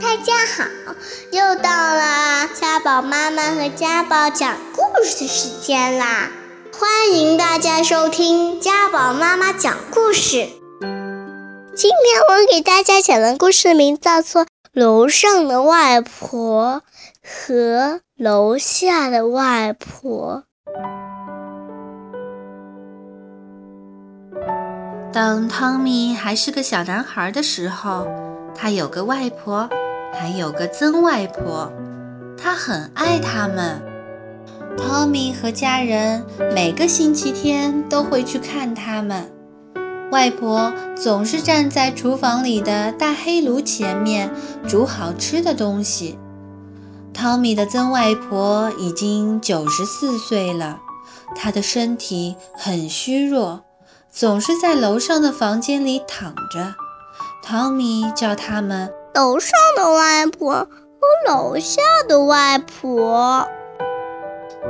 大家好，又到了家宝妈妈和家宝讲故事的时间啦！欢迎大家收听家宝妈妈讲故事。今天我给大家讲的故事名叫做《楼上的外婆和楼下的外婆》。当汤米还是个小男孩的时候，他有个外婆。还有个曾外婆，她很爱他们。汤米和家人每个星期天都会去看他们。外婆总是站在厨房里的大黑炉前面煮好吃的东西。汤米的曾外婆已经九十四岁了，她的身体很虚弱，总是在楼上的房间里躺着。汤米叫他们。楼上的外婆和楼下的外婆。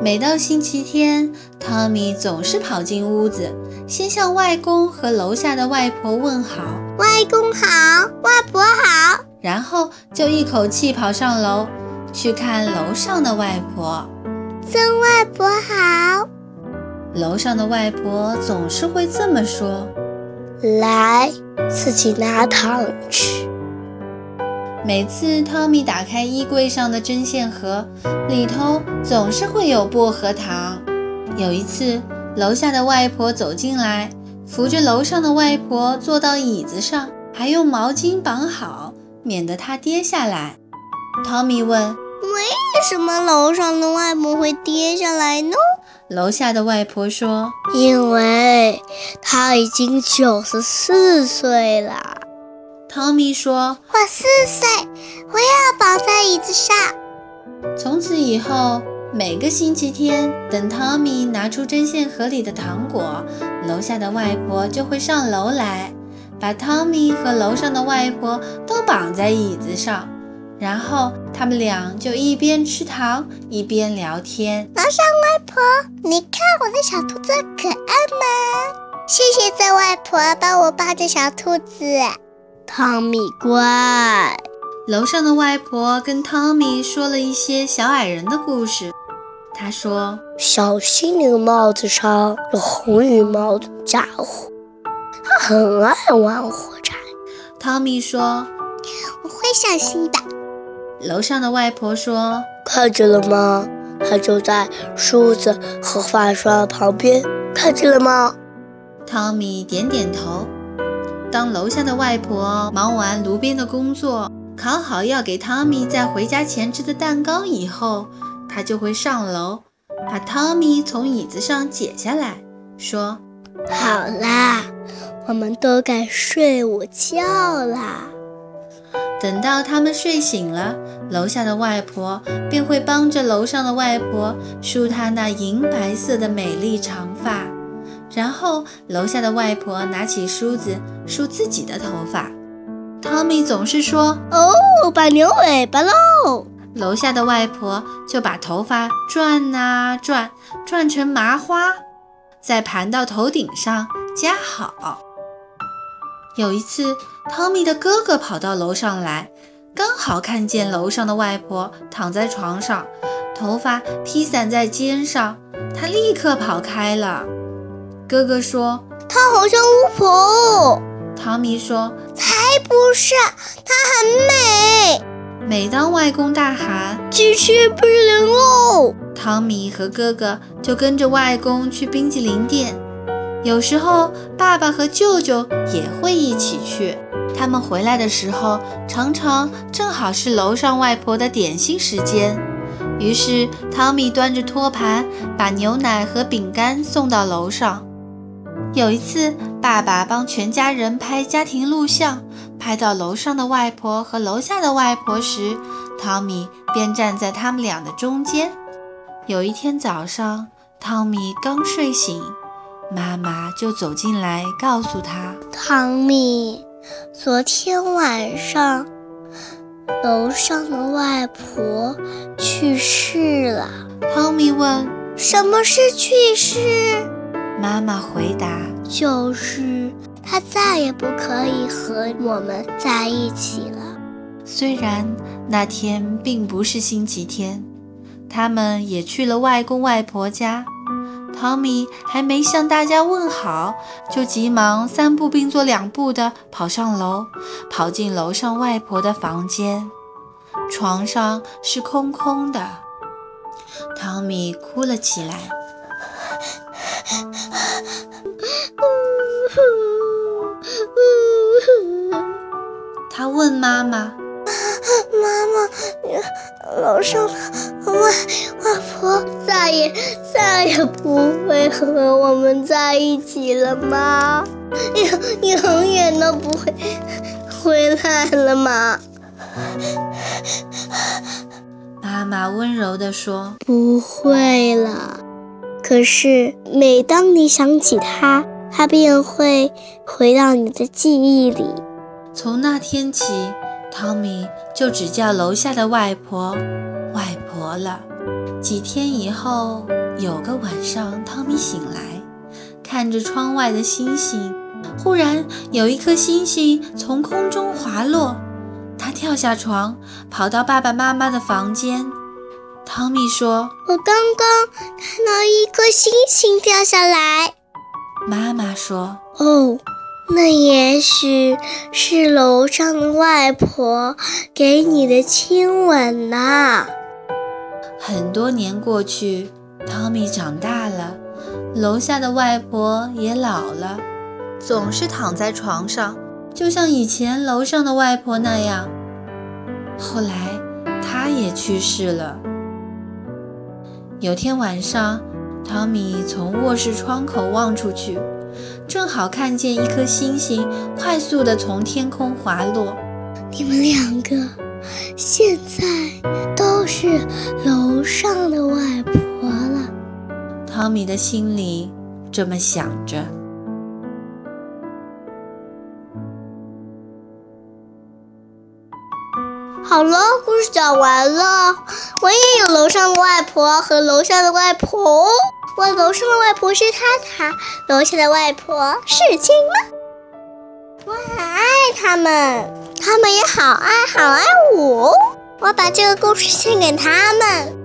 每到星期天，汤米总是跑进屋子，先向外公和楼下的外婆问好：“外公好，外婆好。”然后就一口气跑上楼去看楼上的外婆。曾外婆好。楼上的外婆总是会这么说：“来，自己拿糖吃。”每次汤米打开衣柜上的针线盒，里头总是会有薄荷糖。有一次，楼下的外婆走进来，扶着楼上的外婆坐到椅子上，还用毛巾绑好，免得她跌下来。汤米问：“为什么楼上的外婆会跌下来呢？”楼下的外婆说：“因为她已经九十四岁了。”汤米说：“我四岁，我也要绑在椅子上。”从此以后，每个星期天，等汤米拿出针线盒里的糖果，楼下的外婆就会上楼来，把汤米和楼上的外婆都绑在椅子上，然后他们俩就一边吃糖一边聊天。楼上外婆，你看我的小兔子可爱吗？谢谢这外婆帮我抱着小兔子。汤米乖，楼上的外婆跟汤米说了一些小矮人的故事。她说：“小心那个帽子上有红羽毛的家伙，他很爱玩火柴。”汤米说：“我会小心的。”楼上的外婆说：“看见了吗？他就在梳子和发刷旁边，看见了吗？”汤米点点头。当楼下的外婆忙完炉边的工作，烤好要给汤米在回家前吃的蛋糕以后，她就会上楼，把汤米从椅子上解下来，说：“好啦，我们都该睡午觉啦。”等到他们睡醒了，楼下的外婆便会帮着楼上的外婆梳她那银白色的美丽长发。然后，楼下的外婆拿起梳子梳自己的头发。汤米总是说：“哦，把牛尾巴喽！”楼下的外婆就把头发转啊转，转成麻花，再盘到头顶上夹好。有一次，汤米的哥哥跑到楼上来，刚好看见楼上的外婆躺在床上，头发披散在肩上，他立刻跑开了。哥哥说：“她好像巫婆。”汤米说：“才不是，她很美。”每当外公大喊“去吃冰淇淋哦”，汤米和哥哥就跟着外公去冰淇淋店。有时候，爸爸和舅舅也会一起去。他们回来的时候，常常正好是楼上外婆的点心时间。于是，汤米端着托盘，把牛奶和饼干送到楼上。有一次，爸爸帮全家人拍家庭录像，拍到楼上的外婆和楼下的外婆时，汤米便站在他们俩的中间。有一天早上，汤米刚睡醒，妈妈就走进来告诉他：“汤米，昨天晚上楼上的外婆去世了。”汤米问：“什么是去世？”妈妈回答：“就是他再也不可以和我们在一起了。”虽然那天并不是星期天，他们也去了外公外婆家。汤米还没向大家问好，就急忙三步并作两步地跑上楼，跑进楼上外婆的房间。床上是空空的，汤米哭了起来。他问妈妈：“妈妈，楼上的外外婆再也再也不会和我们在一起了吗？永永远都不会回来了吗？”妈妈温柔地说：“不会了。可是每当你想起他，他便会回到你的记忆里。”从那天起，汤米就只叫楼下的外婆“外婆”了。几天以后，有个晚上，汤米醒来，看着窗外的星星，忽然有一颗星星从空中滑落，他跳下床，跑到爸爸妈妈的房间。汤米说：“我刚刚看到一颗星星掉下来。”妈妈说：“哦。”那也许是楼上的外婆给你的亲吻呐。很多年过去，汤米长大了，楼下的外婆也老了，总是躺在床上，就像以前楼上的外婆那样。后来，她也去世了。有天晚上，汤米从卧室窗口望出去。正好看见一颗星星快速地从天空滑落。你们两个现在都是楼上的外婆了。汤米的心里这么想着。好了，故事讲完了。我也有楼上的外婆和楼下的外婆。我楼上的外婆是塔塔，楼下的外婆是青蛙。我很爱他们，他们也好爱好爱我。我把这个故事献给他们。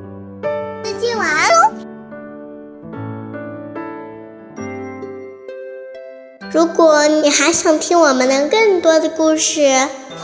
再见，晚安喽。如果你还想听我们的更多的故事，